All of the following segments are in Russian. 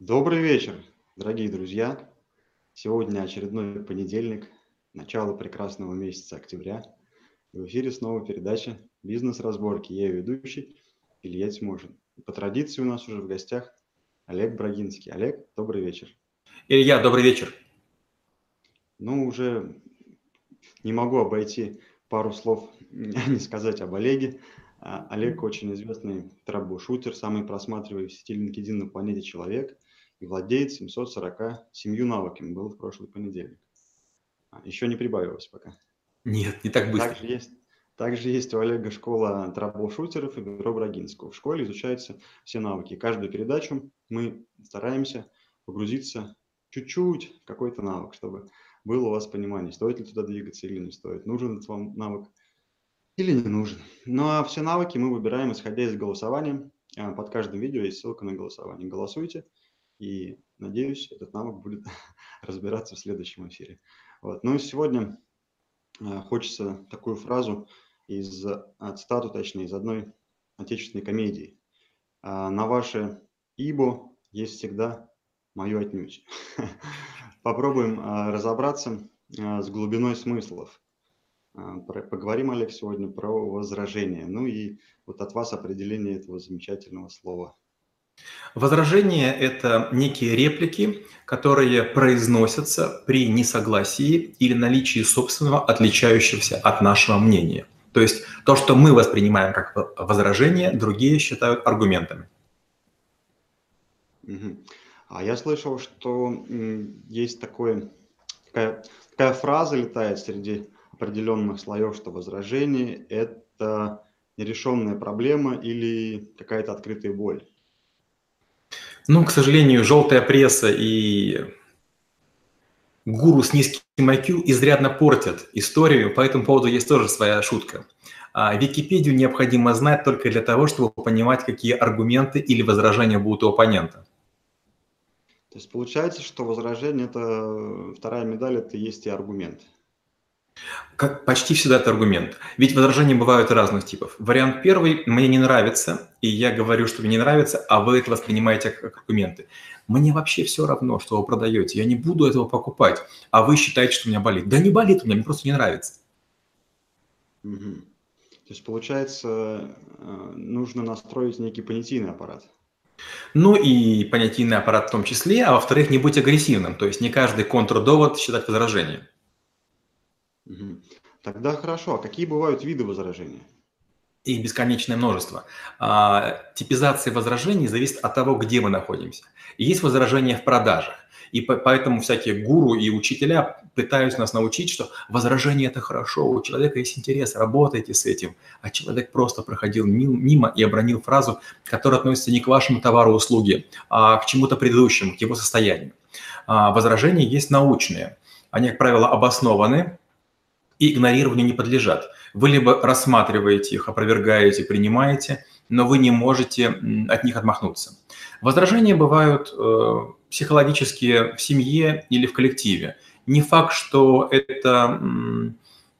Добрый вечер, дорогие друзья. Сегодня очередной понедельник, начало прекрасного месяца октября. В эфире снова передача «Бизнес-разборки». Я ее ведущий Илья Тимошин. По традиции у нас уже в гостях Олег Брагинский. Олег, добрый вечер. Илья, добрый вечер. Ну, уже не могу обойти пару слов, не сказать об Олеге. А, Олег очень известный трэбл-шутер, самый просматриваемый в сети LinkedIn на планете человек и владеет 747 навыками. Был в прошлый понедельник. А, Еще не прибавилось пока. Нет, не так быстро. Также есть, также есть у Олега школа трэбл-шутеров и бюро Брагинского. В школе изучаются все навыки. Каждую передачу мы стараемся погрузиться чуть-чуть в какой-то навык, чтобы было у вас понимание, стоит ли туда двигаться или не стоит, нужен этот вам навык или не нужен. Ну а все навыки мы выбираем, исходя из голосования. А, под каждым видео есть ссылка на голосование. Голосуйте, и надеюсь, этот навык будет разбираться в следующем эфире. Вот. Ну и сегодня а, хочется такую фразу из а, цитату, точнее, из одной отечественной комедии. На ваше ибо есть всегда мое отнюдь. Попробуем разобраться с глубиной смыслов а, поговорим, Олег, сегодня про возражение. Ну и вот от вас определение этого замечательного слова. Возражение – это некие реплики, которые произносятся при несогласии или наличии собственного, отличающегося от нашего мнения. То есть то, что мы воспринимаем как возражение, другие считают аргументами. А я слышал, что есть такое, такая, такая фраза летает среди определенных слоев, что возражение – это нерешенная проблема или какая-то открытая боль? Ну, к сожалению, желтая пресса и гуру с низким IQ изрядно портят историю, по этому поводу есть тоже своя шутка. А Википедию необходимо знать только для того, чтобы понимать, какие аргументы или возражения будут у оппонента. То есть получается, что возражение – это вторая медаль, это есть и аргумент. Как почти всегда это аргумент. Ведь возражения бывают разных типов. Вариант первый – мне не нравится, и я говорю, что мне не нравится, а вы это воспринимаете как аргументы. Мне вообще все равно, что вы продаете, я не буду этого покупать, а вы считаете, что у меня болит. Да не болит у меня, мне просто не нравится. Угу. То есть, получается, э, нужно настроить некий понятийный аппарат. Ну и понятийный аппарат в том числе, а во-вторых, не быть агрессивным. То есть не каждый контрдовод считать возражением. Тогда хорошо. А какие бывают виды возражения? Их бесконечное множество. А, типизация возражений зависит от того, где мы находимся. есть возражения в продажах. И поэтому всякие гуру и учителя пытаются нас научить, что возражение – это хорошо, у человека есть интерес, работайте с этим. А человек просто проходил мимо и обронил фразу, которая относится не к вашему товару услуге, а к чему-то предыдущему, к его состоянию. А, возражения есть научные. Они, как правило, обоснованы, и игнорированию не подлежат. Вы либо рассматриваете их, опровергаете, принимаете, но вы не можете от них отмахнуться. Возражения бывают э, психологические в семье или в коллективе. Не факт, что это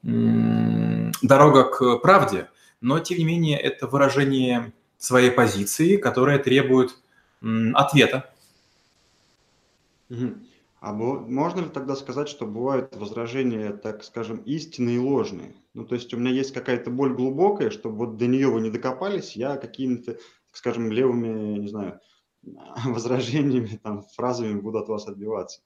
м, дорога к правде, но тем не менее это выражение своей позиции, которая требует м, ответа. Угу. А можно ли тогда сказать, что бывают возражения, так скажем, истинные и ложные? Ну, то есть у меня есть какая-то боль глубокая, чтобы вот до нее вы не докопались, я какими-то, так скажем, левыми, не знаю, возражениями, там, фразами буду от вас отбиваться.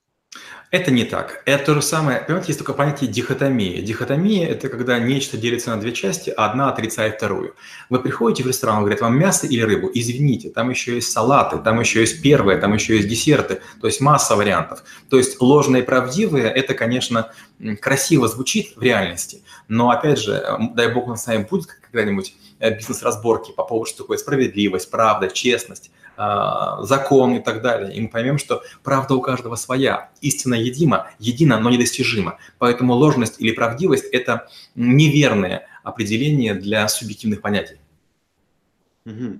Это не так. Это то же самое. Понимаете, есть такое понятие дихотомия. Дихотомия – это когда нечто делится на две части, а одна отрицает вторую. Вы приходите в ресторан, говорят, вам мясо или рыбу? Извините, там еще есть салаты, там еще есть первые, там еще есть десерты, то есть масса вариантов. То есть ложное и правдивое – это, конечно, красиво звучит в реальности, но, опять же, дай бог, у нас с вами будет когда-нибудь э, бизнес-разборки по поводу, что такое справедливость, правда, честность – закон и так далее. И мы поймем, что правда у каждого своя. Истина едима, едина, но недостижима. Поэтому ложность или правдивость – это неверное определение для субъективных понятий. Угу.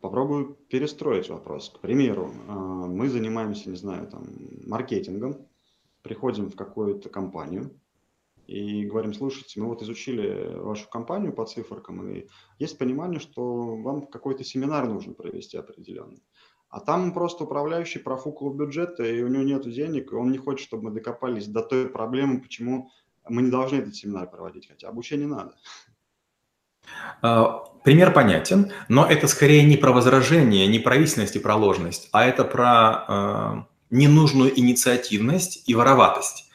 Попробую перестроить вопрос. К примеру, а, мы занимаемся, не знаю, там, маркетингом, приходим в какую-то компанию, и говорим, слушайте, мы вот изучили вашу компанию по циферкам, и есть понимание, что вам какой-то семинар нужно провести определенный. А там просто управляющий профукал бюджет, и у него нет денег, и он не хочет, чтобы мы докопались до той проблемы, почему мы не должны этот семинар проводить, хотя обучение надо. А, пример понятен, но это скорее не про возражение, не про истинность и про ложность, а это про э, ненужную инициативность и вороватость.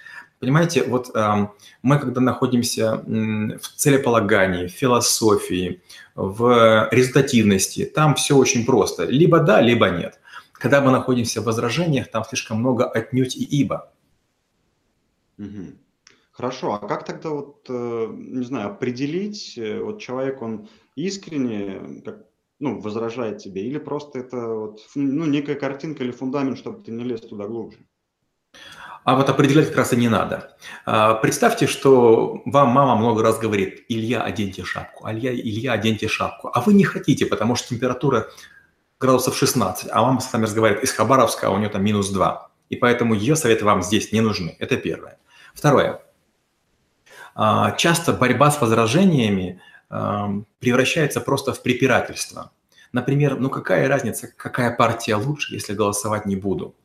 Понимаете, вот э, мы, когда находимся в целеполагании, в философии, в результативности, там все очень просто. Либо да, либо нет. Когда мы находимся в возражениях, там слишком много отнюдь и ибо. Угу. Хорошо, а как тогда вот, э, не знаю, определить, э, вот человек, он искренне, как, ну, возражает тебе, или просто это вот, ну, некая картинка или фундамент, чтобы ты не лез туда глубже? А вот определять как раз и не надо. А, представьте, что вам мама много раз говорит, Илья, оденьте шапку, Илья, Илья, оденьте шапку. А вы не хотите, потому что температура градусов 16, а мама с вами разговаривает из Хабаровска, а у нее там минус 2. И поэтому ее советы вам здесь не нужны. Это первое. Второе. А, часто борьба с возражениями превращается просто в препирательство. Например, ну какая разница, какая партия лучше, если голосовать не буду.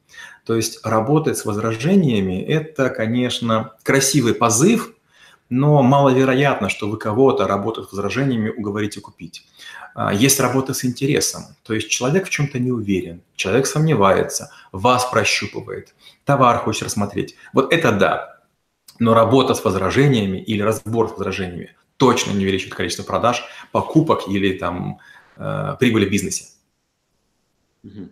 То есть работать с возражениями – это, конечно, красивый позыв, но маловероятно, что вы кого-то, работая с возражениями, уговорите купить. А, есть работа с интересом, то есть человек в чем-то не уверен, человек сомневается, вас прощупывает, товар хочет рассмотреть. Вот это да, но работа с возражениями или разбор с возражениями точно не увеличит количество продаж, покупок или там э, прибыли в бизнесе. Угу.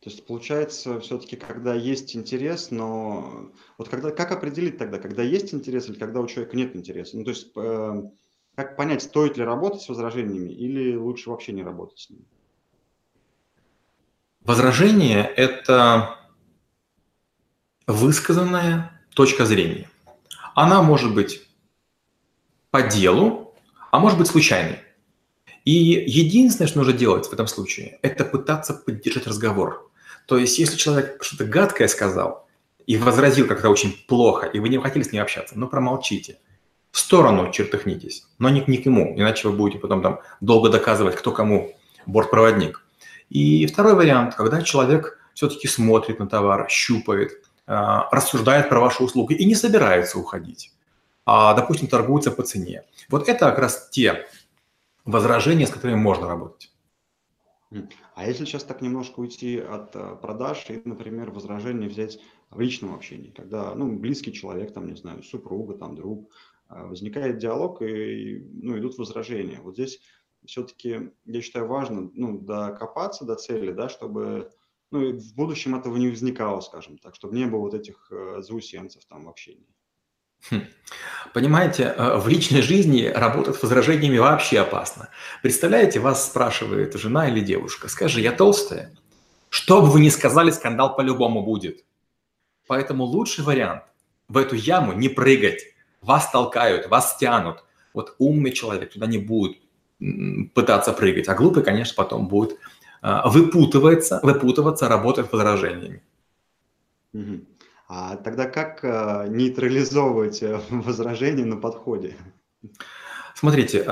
То есть получается все-таки, когда есть интерес, но вот когда как определить тогда, когда есть интерес или когда у человека нет интереса? Ну то есть э, как понять, стоит ли работать с возражениями или лучше вообще не работать с ними? Возражение – это высказанная точка зрения. Она может быть по делу, а может быть случайной. И единственное, что нужно делать в этом случае, это пытаться поддержать разговор. То есть, если человек что-то гадкое сказал и возразил как-то очень плохо, и вы не хотели с ним общаться, ну промолчите. В сторону чертыхнитесь, но не, не к нему, иначе вы будете потом там долго доказывать, кто кому бортпроводник. И второй вариант, когда человек все-таки смотрит на товар, щупает, а, рассуждает про ваши услуги и не собирается уходить, а, допустим, торгуется по цене. Вот это как раз те возражения, с которыми можно работать. А если сейчас так немножко уйти от э, продаж и, например, возражения взять в личном общении, когда, ну, близкий человек, там, не знаю, супруга, там, друг, э, возникает диалог и, ну, идут возражения. Вот здесь все-таки, я считаю, важно, ну, докопаться до цели, да, чтобы ну, и в будущем этого не возникало, скажем так, чтобы не было вот этих э, заусенцев там в общении. Хм. Понимаете, э, в личной жизни работать с возражениями вообще опасно. Представляете, вас спрашивает жена или девушка, скажи, я толстая? Что бы вы ни сказали, скандал по-любому будет. Поэтому лучший вариант в эту яму не прыгать. Вас толкают, вас тянут. Вот умный человек туда не будет пытаться прыгать, а глупый, конечно, потом будет а, выпутывается, выпутываться, работать с возражениями. А тогда как а, нейтрализовывать э, возражения на подходе? Смотрите,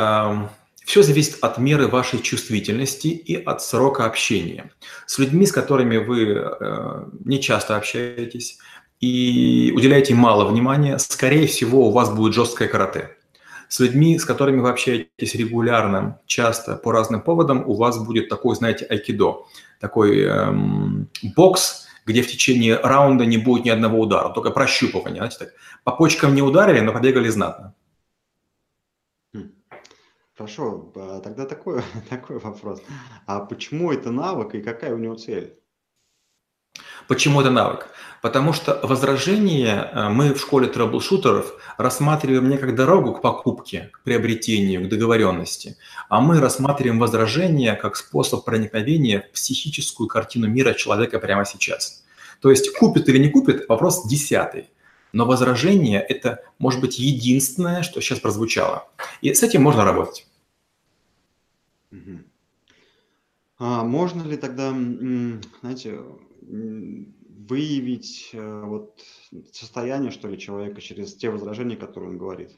все зависит от меры вашей чувствительности и от срока общения. С людьми, с которыми вы э, не часто общаетесь и уделяете мало внимания, скорее всего, у вас будет жесткое карате с людьми, с которыми вы общаетесь регулярно, часто, по разным поводам, у вас будет такой, знаете, айкидо, такой эм, бокс, где в течение раунда не будет ни одного удара, только прощупывание, знаете, так. По почкам не ударили, но побегали знатно. Хм. Хорошо, а тогда такой, такой вопрос. А почему это навык и какая у него цель? Почему это навык? Потому что возражение э, мы в школе трэблшутеров рассматриваем не как дорогу к покупке, к приобретению, к договоренности, а мы рассматриваем возражение как способ проникновения в психическую картину мира человека прямо сейчас. То есть купит или не купит – вопрос десятый. Но возражение – это, может быть, единственное, что сейчас прозвучало. И с этим можно работать. А можно ли тогда, знаете, выявить э, вот состояние, что ли, человека через те возражения, которые он говорит?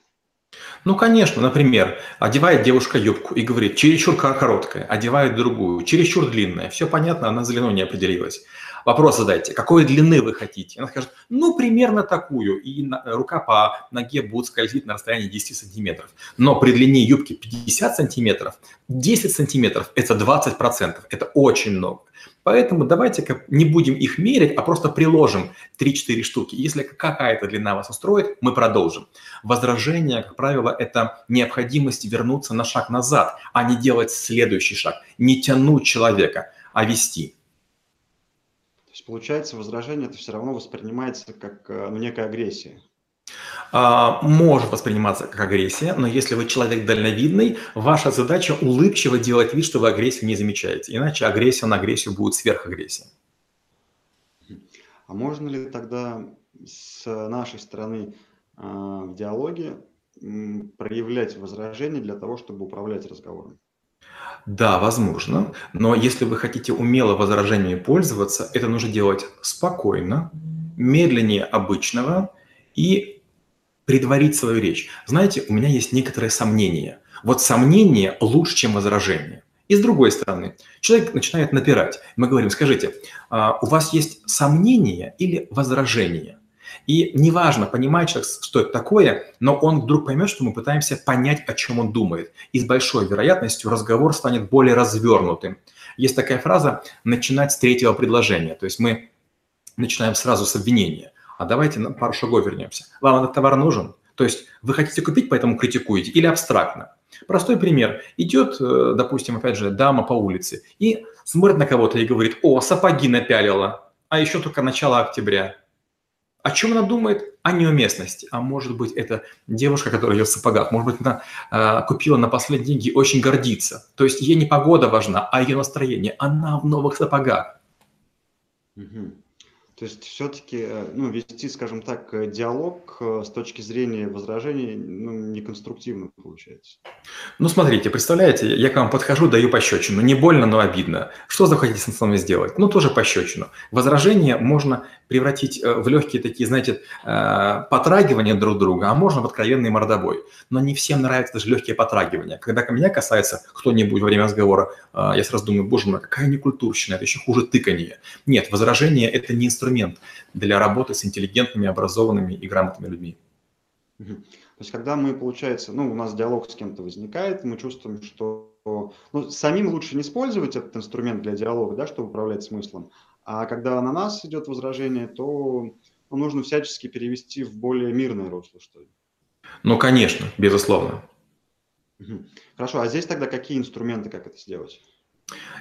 Ну, конечно, например, одевает девушка юбку и говорит, чересчур короткая, одевает другую, чересчур длинная. Все понятно, она за длиной не определилась. Вопрос задайте, какой длины вы хотите? Она скажет, ну, примерно такую. И рука по ноге будет скользить на расстоянии 10 сантиметров. Но при длине юбки 50 сантиметров, 10 сантиметров – это 20 процентов. Это очень много. Поэтому давайте не будем их мерить, а просто приложим 3-4 штуки. Если какая-то длина вас устроит, мы продолжим. Возражение, как правило, это необходимость вернуться на шаг назад, а не делать следующий шаг. Не тянуть человека, а вести. Есть, получается, возражение это все равно воспринимается как э, ну, некая агрессия. А, может восприниматься как агрессия, но если вы человек дальновидный, ваша задача улыбчиво делать вид, что вы агрессию не замечаете. Иначе агрессия на агрессию будет сверхагрессия. А можно ли тогда с нашей стороны а, в диалоге проявлять возражения для того, чтобы управлять разговором? Да, возможно, но если вы хотите умело возражениями пользоваться, это нужно делать спокойно, медленнее обычного и предварить свою речь. Знаете, у меня есть некоторые сомнения. Вот сомнение лучше, чем возражение. И с другой стороны, человек начинает напирать. Мы говорим, скажите, а, у вас есть сомнение или возражение? И неважно, понимает человек, что это такое, но он вдруг поймет, что мы пытаемся понять, о чем он думает. И с большой вероятностью разговор станет более развернутым. Есть такая фраза «начинать с третьего предложения». То есть мы начинаем сразу с обвинения а давайте на пару шагов вернемся. Вам этот товар нужен? То есть вы хотите купить, поэтому критикуете, или абстрактно? Простой пример. Идет, э, допустим, опять же, дама по улице и смотрит на кого-то и говорит, о, сапоги напялила, а еще только начало октября. О чем она думает? О неуместности. А может быть, это девушка, которая идет в сапогах. Может быть, она э, купила на последние деньги и очень гордится. То есть ей не погода важна, а ее настроение. Она в новых сапогах. Угу. То есть все-таки э, ну, вести, скажем так, э, диалог э, с точки зрения возражений ну, неконструктивно получается. Ну, смотрите, представляете, я к вам подхожу, даю пощечину. Не больно, но обидно. Что захотите с вами сделать? Ну, тоже пощечину. Возражение можно превратить в легкие такие, знаете, потрагивания друг друга, а можно в откровенный мордобой. Но не всем нравятся даже легкие потрагивания. Когда ко меня касается кто-нибудь во время разговора, я сразу думаю, боже мой, какая некультурщина, это еще хуже тыканье. Нет, возражение – это не инструмент для работы с интеллигентными, образованными и грамотными людьми. То есть, когда мы, получается, ну, у нас диалог с кем-то возникает, мы чувствуем, что ну, самим лучше не использовать этот инструмент для диалога, да, чтобы управлять смыслом, а когда на нас идет возражение, то ну, нужно всячески перевести в более мирное русло, что ли. Ну, конечно, безусловно. Хорошо, а здесь тогда какие инструменты, как это сделать?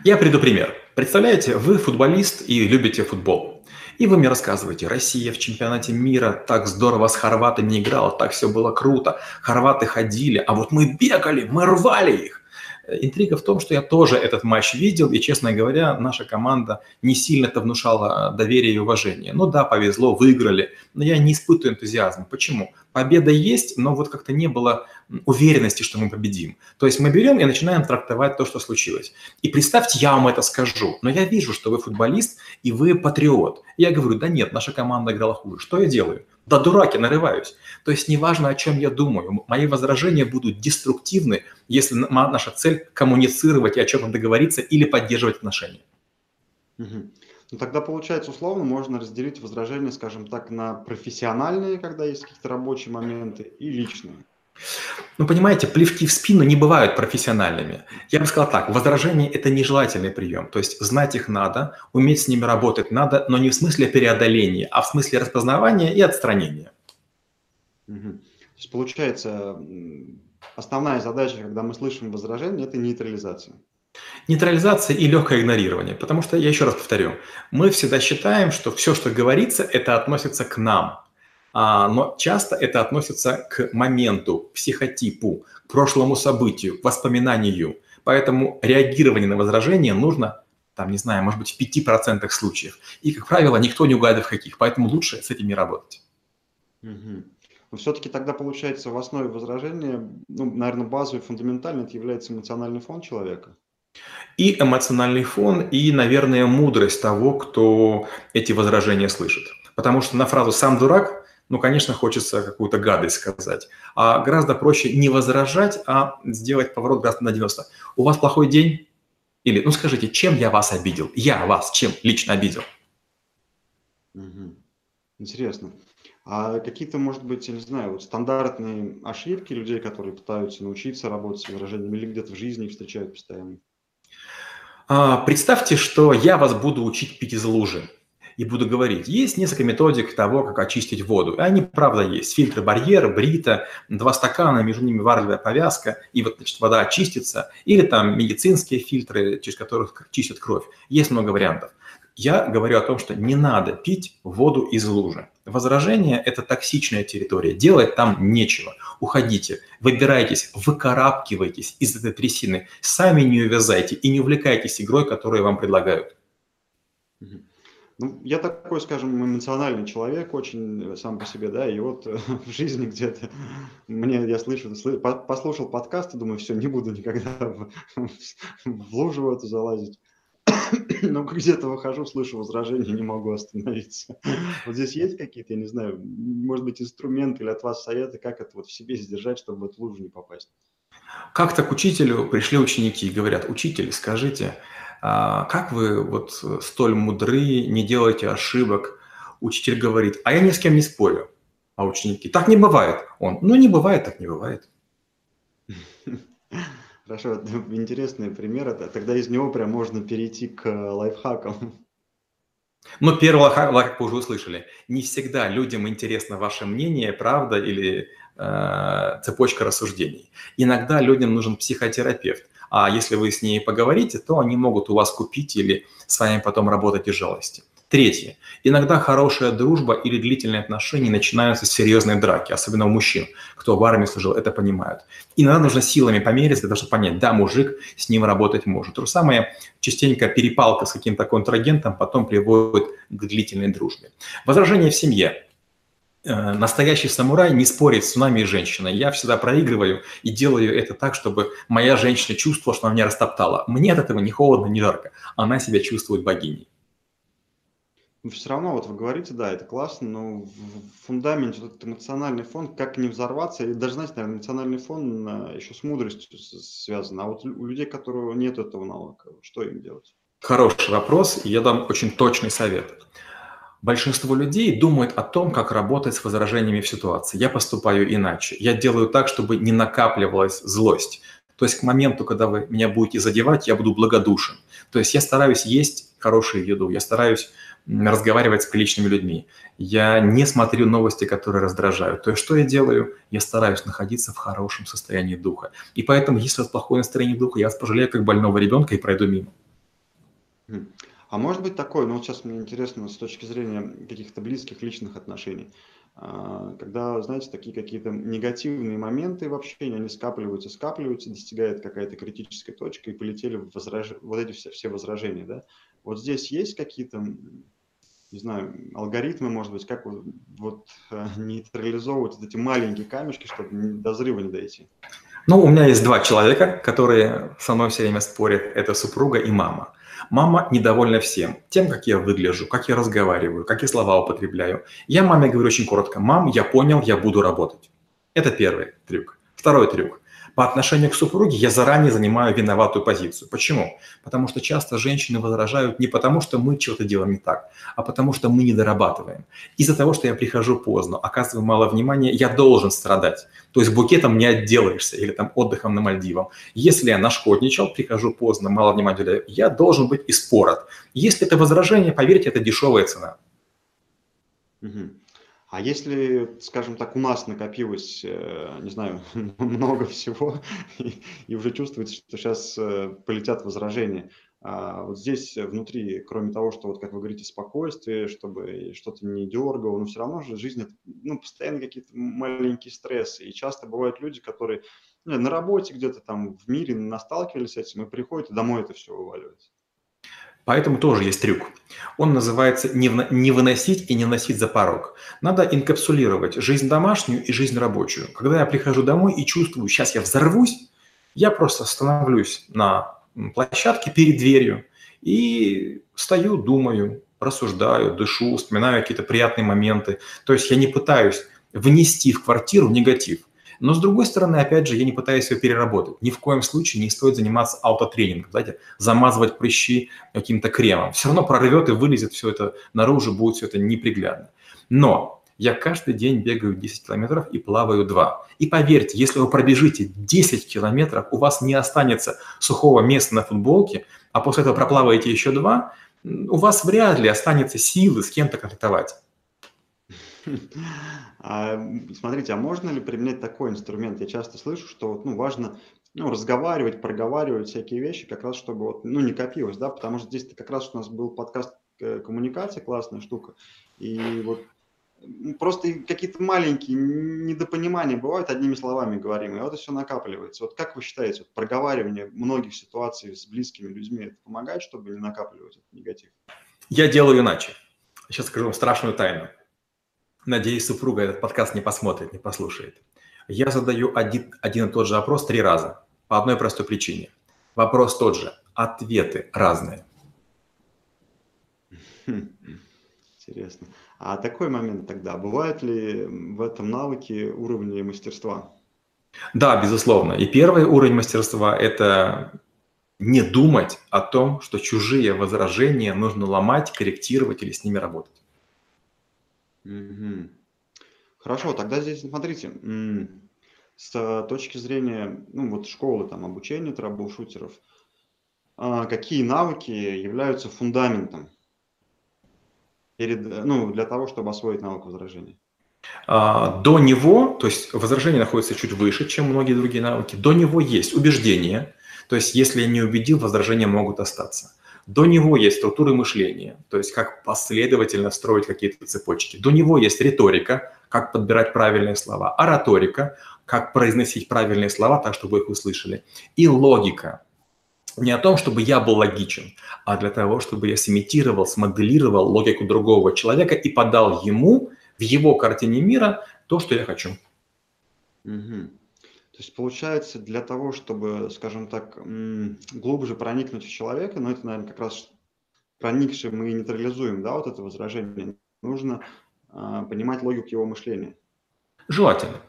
Я приду пример. Представляете, вы футболист и любите футбол. И вы мне рассказываете, Россия в чемпионате мира так здорово с хорватами играла, так все было круто, хорваты ходили, а вот мы бегали, мы рвали их. Интрига в том, что я тоже этот матч видел, и, честно говоря, наша команда не сильно-то внушала доверие и уважение. Ну да, повезло, выиграли, но я не испытываю энтузиазма. Почему? Победа есть, но вот как-то не было уверенности, что мы победим. То есть мы берем и начинаем трактовать то, что случилось. И представьте, я вам это скажу, но я вижу, что вы футболист и вы патриот. Я говорю, да нет, наша команда играла хуже. Что я делаю? Да дураки, нарываюсь. То есть неважно, о чем я думаю, мои возражения будут деструктивны, если наша цель коммуницировать и о чем-то договориться или поддерживать отношения. Угу. Ну тогда получается условно можно разделить возражения, скажем так, на профессиональные, когда есть какие-то рабочие моменты, и личные. Ну, понимаете, плевки в спину не бывают профессиональными. Я бы сказал так, возражение – это нежелательный прием. То есть знать их надо, уметь с ними работать надо, но не в смысле преодоления, а в смысле распознавания и отстранения. Угу. То есть получается, основная задача, когда мы слышим возражение, это нейтрализация. Нейтрализация и легкое игнорирование. Потому что, я еще раз повторю, мы всегда считаем, что все, что говорится, это относится к нам. А, но часто это относится к моменту, психотипу, к прошлому событию, к воспоминанию. Поэтому реагирование на возражение нужно, там, не знаю, может быть, в 5% случаев. И, как правило, никто не угадывает в каких. Поэтому лучше с этим не работать. Угу. Но все-таки тогда получается в основе возражения, ну, наверное, базовый, фундаментальный, это является эмоциональный фон человека. И эмоциональный фон, и, наверное, мудрость того, кто эти возражения слышит. Потому что на фразу «сам дурак» ну, конечно, хочется какую-то гадость сказать. А гораздо проще не возражать, а сделать поворот гораздо на 90. У вас плохой день? Или, ну, скажите, чем я вас обидел? Я вас чем лично обидел? Угу. Интересно. А какие-то, может быть, я не знаю, вот стандартные ошибки людей, которые пытаются научиться работать с возражениями или где-то в жизни их встречают постоянно? А, представьте, что я вас буду учить пить из лужи и буду говорить, есть несколько методик того, как очистить воду. И они, правда, есть. Фильтры барьер, брита, два стакана, между ними варливая повязка, и вот, значит, вода очистится. Или там медицинские фильтры, через которых чистят кровь. Есть много вариантов. Я говорю о том, что не надо пить воду из лужи. Возражение – это токсичная территория, делать там нечего. Уходите, выбирайтесь, выкарабкивайтесь из этой трясины, сами не увязайте и не увлекайтесь игрой, которую вам предлагают. Ну, я такой, скажем, эмоциональный человек очень э, сам по себе, да, и вот э, в жизни где-то мне, я слышу послушал подкаст и думаю, все, не буду никогда в, в лужу в эту залазить. Но где-то выхожу, слышу возражения, не могу остановиться. Вот здесь есть какие-то, я не знаю, может быть, инструменты или от вас советы, как это вот в себе сдержать, чтобы в эту лужу не попасть? Как-то к учителю пришли ученики и говорят, учитель, скажите, как вы вот столь мудры, не делаете ошибок? Учитель говорит, а я ни с кем не спорю. А ученики, так не бывает. Он, ну не бывает, так не бывает. Хорошо, интересный пример. Тогда из него прям можно перейти к лайфхакам. Но первый лайфхак, лайфхак вы уже услышали. Не всегда людям интересно ваше мнение, правда или э, цепочка рассуждений. Иногда людям нужен психотерапевт. А если вы с ней поговорите, то они могут у вас купить или с вами потом работать из жалости. Третье. Иногда хорошая дружба или длительные отношения начинаются с серьезной драки, особенно у мужчин. Кто в армии служил, это понимают. Иногда нужно силами помериться для того, чтобы понять, да, мужик с ним работать может. То же самое, частенько перепалка с каким-то контрагентом потом приводит к длительной дружбе. Возражение в семье. Э, настоящий самурай не спорит с нами и женщиной. Я всегда проигрываю и делаю это так, чтобы моя женщина чувствовала, что она меня растоптала. Мне от этого не холодно, не жарко. Она себя чувствует богиней. Но все равно, вот вы говорите, да, это классно, но в фундаменте этот эмоциональный фон, как не взорваться, и даже, знаете, наверное, эмоциональный фон а, еще с мудростью связан. А вот у людей, которых нет этого навыка, что им делать? Хороший вопрос, и я дам очень точный совет. Большинство людей думают о том, как работать с возражениями в ситуации. Я поступаю иначе. Я делаю так, чтобы не накапливалась злость. То есть к моменту, когда вы меня будете задевать, я буду благодушен. То есть я стараюсь есть хорошую еду, я стараюсь разговаривать с приличными людьми. Я не смотрю новости, которые раздражают. То есть что я делаю? Я стараюсь находиться в хорошем состоянии духа. И поэтому, если у вас плохое настроение духа, я вас пожалею как больного ребенка и пройду мимо. А может быть такое, ну вот сейчас мне интересно с точки зрения каких-то близких личных отношений, а, когда, знаете, такие какие-то негативные моменты в общении, они скапливаются, скапливаются, достигает какая-то критическая точка и полетели возраж... вот эти все, все возражения, да? Вот здесь есть какие-то не знаю, алгоритмы, может быть, как вот, вот э, нейтрализовывать вот эти маленькие камешки, чтобы до взрыва не дойти? Ну, у меня есть два человека, которые со мной все время спорят. Это супруга и мама. Мама недовольна всем. Тем, как я выгляжу, как я разговариваю, какие слова употребляю. Я маме говорю очень коротко. Мам, я понял, я буду работать. Это первый трюк. Второй трюк. По отношению к супруге я заранее занимаю виноватую позицию. Почему? Потому что часто женщины возражают не потому, что мы что-то делаем не так, а потому что мы не дорабатываем. Из-за того, что я прихожу поздно, оказываю мало внимания, я должен страдать. То есть букетом не отделаешься или там отдыхом на Мальдивах. Если я нашкодничал, прихожу поздно, мало внимания уделяю, я должен быть испорот. Если это возражение, поверьте, это дешевая цена. Угу. А если, скажем так, у нас накопилось, э, не знаю, много всего, и, и уже чувствуется, что сейчас э, полетят возражения, а вот здесь внутри, кроме того, что, вот, как вы говорите, спокойствие, чтобы что-то не дергало, но все равно же жизнь, ну, постоянно какие-то маленькие стрессы. И часто бывают люди, которые ну, на работе где-то там в мире насталкивались с этим, и приходят, и домой это все вываливается. Поэтому тоже есть трюк. Он называется «не выносить и не носить за порог». Надо инкапсулировать жизнь домашнюю и жизнь рабочую. Когда я прихожу домой и чувствую, сейчас я взорвусь, я просто становлюсь на площадке перед дверью и стою, думаю, рассуждаю, дышу, вспоминаю какие-то приятные моменты. То есть я не пытаюсь внести в квартиру негатив. Но с другой стороны, опять же, я не пытаюсь ее переработать. Ни в коем случае не стоит заниматься аутотренингом, знаете, замазывать прыщи каким-то кремом. Все равно прорвет и вылезет все это наружу, будет все это неприглядно. Но я каждый день бегаю 10 километров и плаваю 2. И поверьте, если вы пробежите 10 километров, у вас не останется сухого места на футболке, а после этого проплаваете еще 2, у вас вряд ли останется силы с кем-то контактовать. А, смотрите, а можно ли применять такой инструмент? Я часто слышу, что вот, ну, важно ну, разговаривать, проговаривать всякие вещи, как раз чтобы вот, ну, не копилось, да, потому что здесь как раз у нас был подкаст э, коммуникация, классная штука, и вот просто какие-то маленькие недопонимания бывают, одними словами говорим, и вот это все накапливается. Вот как вы считаете, вот проговаривание многих ситуаций с близкими людьми, это помогает, чтобы не накапливать этот негатив? Я делаю иначе. Сейчас скажу вам страшную тайну. Надеюсь, супруга этот подкаст не посмотрит, не послушает. Я задаю один, один и тот же вопрос три раза. По одной простой причине. Вопрос тот же, ответы разные. Интересно. А такой момент тогда, бывают ли в этом навыке уровни мастерства? Да, безусловно. И первый уровень мастерства – это не думать о том, что чужие возражения нужно ломать, корректировать или с ними работать. Мгм. Хорошо, тогда здесь, смотрите, с точки зрения, ну, вот школы, там, обучения трэбл-шутеров, а, какие навыки являются фундаментом перед, э, ну, для того, чтобы освоить навык возражения? А, до него, то есть возражение находится чуть выше, чем многие другие навыки, до него есть убеждение, то есть если я не убедил, возражения могут остаться. До него есть структуры мышления, то есть как последовательно строить какие-то цепочки. До него есть риторика, как подбирать правильные слова, ораторика, как произносить правильные слова так, чтобы их услышали, и логика. Не о том, чтобы я был логичен, а для того, чтобы я сымитировал, смоделировал логику другого человека и подал ему в его картине мира то, что я хочу. Угу. То есть получается, для того, чтобы, скажем так, глубже проникнуть в человека, но это, наверное, как раз проникшим мы нейтрализуем, да, вот это возражение, нужно а, понимать логику его мышления. Желательно.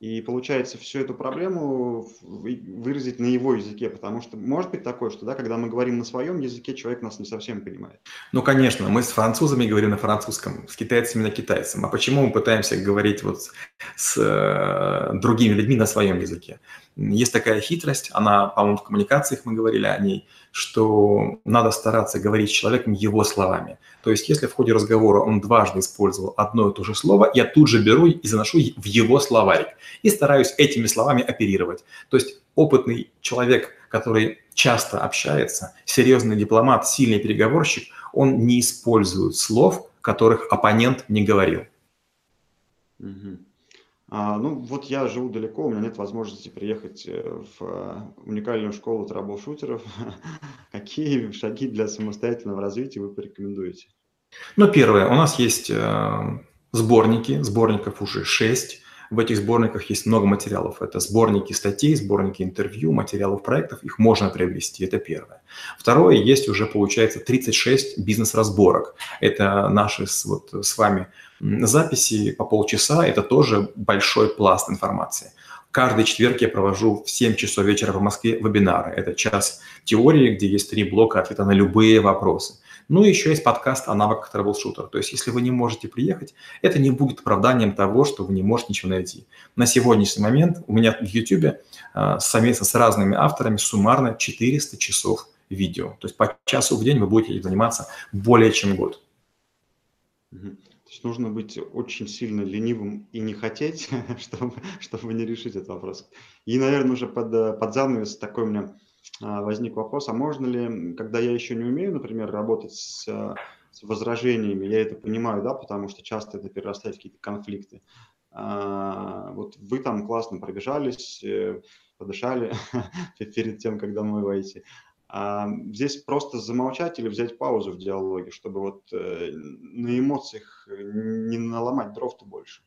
И получается всю эту проблему выразить на его языке, потому что может быть такое, что да, когда мы говорим на своем языке, человек нас не совсем понимает. Ну, конечно, мы с французами говорим на французском, с китайцами на китайском. А почему мы пытаемся говорить вот с э, другими людьми на своем языке? Есть такая хитрость, она, по-моему, в коммуникациях мы говорили о ней, что надо стараться говорить с человеком его словами. То есть, если в ходе разговора он дважды использовал одно и то же слово, я тут же беру и заношу в его словарик и стараюсь этими словами оперировать. То есть, опытный человек, который часто общается, серьезный дипломат, сильный переговорщик, он не использует слов, которых оппонент не говорил. Угу. А, ну, вот я живу далеко, у меня нет возможности приехать э, в э, уникальную школу трэбл-шутеров. Какие шаги для самостоятельного развития вы порекомендуете? Ну, первое, у нас есть э, сборники, сборников уже шесть. В этих сборниках есть много материалов. Это сборники статей, сборники интервью, материалов проектов. Их можно приобрести, это первое. Второе, есть уже, получается, 36 бизнес-разборок. Это наши вот, с вами записи по полчаса. Это тоже большой пласт информации. Каждый четверг я провожу в 7 часов вечера в Москве вебинары. Это час теории, где есть три блока ответа на любые вопросы. Ну и еще есть подкаст о навыках troubleshooter а. То есть если вы не можете приехать, это не будет оправданием того, что вы не можете ничего найти. На сегодняшний момент у меня в YouTube а, совместно с разными авторами суммарно 400 часов видео. То есть по часу в день вы будете заниматься более чем год. То есть нужно быть очень сильно ленивым и не хотеть, чтобы, чтобы не решить этот вопрос. И, наверное, уже под, под занавес такой у меня а, возник вопрос, а можно ли, когда я еще не умею, например, работать с, с возражениями, я это понимаю, да, потому что часто это перерастает в какие-то конфликты. А, вот вы там классно пробежались, э, подышали перед тем, как домой войти. А здесь просто замолчать или взять паузу в диалоге, чтобы вот э, на эмоциях не наломать дров-то больше.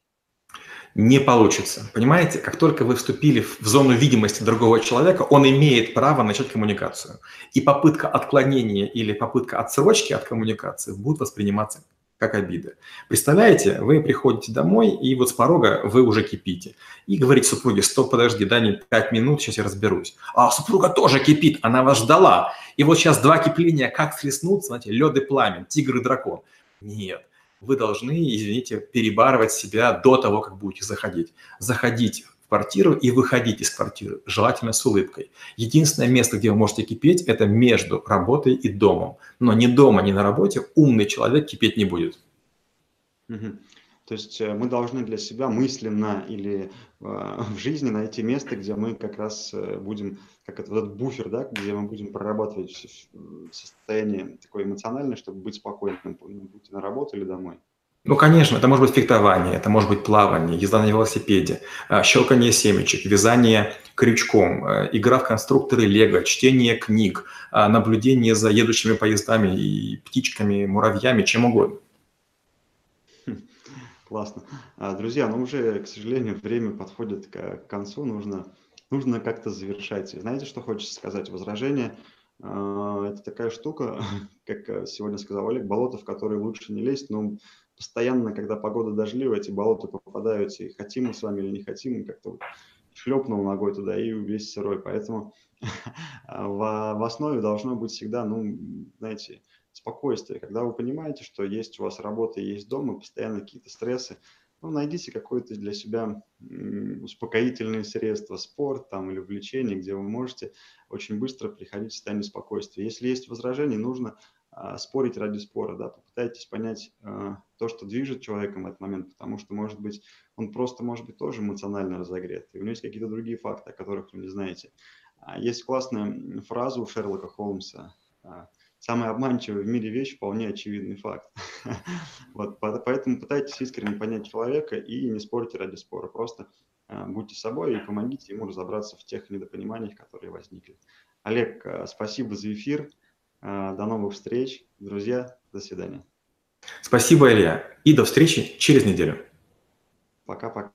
не получится. Понимаете, как только вы вступили в зону видимости другого человека, он имеет право начать коммуникацию. И попытка отклонения или попытка отсрочки от коммуникации будут восприниматься как обида. Представляете, вы приходите домой, и вот с порога вы уже кипите. И говорите супруге, стоп, подожди, дай мне пять минут, сейчас я разберусь. А супруга тоже кипит, она вас ждала. И вот сейчас два кипления, как схлестнуться, знаете, лед и пламень, тигр и дракон. Нет, вы должны, извините, перебарывать себя до того, как будете заходить. Заходить квартиру и выходить из квартиры, желательно с улыбкой. Единственное место, где вы можете кипеть, это между работой и домом. Но ни дома, ни на работе умный человек кипеть не будет. Угу. То есть э, мы должны для себя мысленно или э, в жизни найти место, где мы как раз э, будем, как этот буфер, да, где мы будем прорабатывать состояние такое эмоциональное, чтобы быть спокойным на на работу или домой. Ну, конечно, это может быть фехтование, это может быть плавание, езда на велосипеде, щелкание семечек, вязание крючком, игра в конструкторы Лего, чтение книг, наблюдение за едущими поездами и птичками, муравьями, чем угодно. Классно. А, друзья, ну уже, к сожалению, время подходит к концу, нужно, нужно как-то завершать. Знаете, что хочется сказать? Возражение а, – это такая штука, как э, сегодня сказал Олег, болото, в которое лучше не лезть, но постоянно, когда погода дождливая, эти болота попадаются, и хотим мы с вами или не хотим, как-то вот шлепнул ногой туда и весь сырой. Поэтому в, в основе должно быть всегда, ну, знаете, спокойствие, когда вы понимаете, что есть у вас работа, есть дом, и постоянно какие-то стрессы, ну, найдите какое-то для себя успокоительное средство, спорт там или увлечение, где вы можете очень быстро приходить в состояние спокойствия. Если есть возражения, нужно а, спорить ради спора, да, попытайтесь понять а, то, что движет человеком в этот момент, потому что, может быть, он просто, может быть, тоже эмоционально разогрет, и у него есть какие-то другие факты, о которых вы не знаете. А, есть классная фраза у Шерлока Холмса а, – самая обманчивая в мире вещь вполне очевидный факт. вот, поэтому пытайтесь искренне понять человека и не спорьте ради спора. Просто э, будьте собой и помогите ему разобраться в тех недопониманиях, которые возникли. Олег, э, спасибо за эфир. Э, до новых встреч. Друзья, до свидания. Спасибо, Илья. И до встречи через неделю. Пока-пока.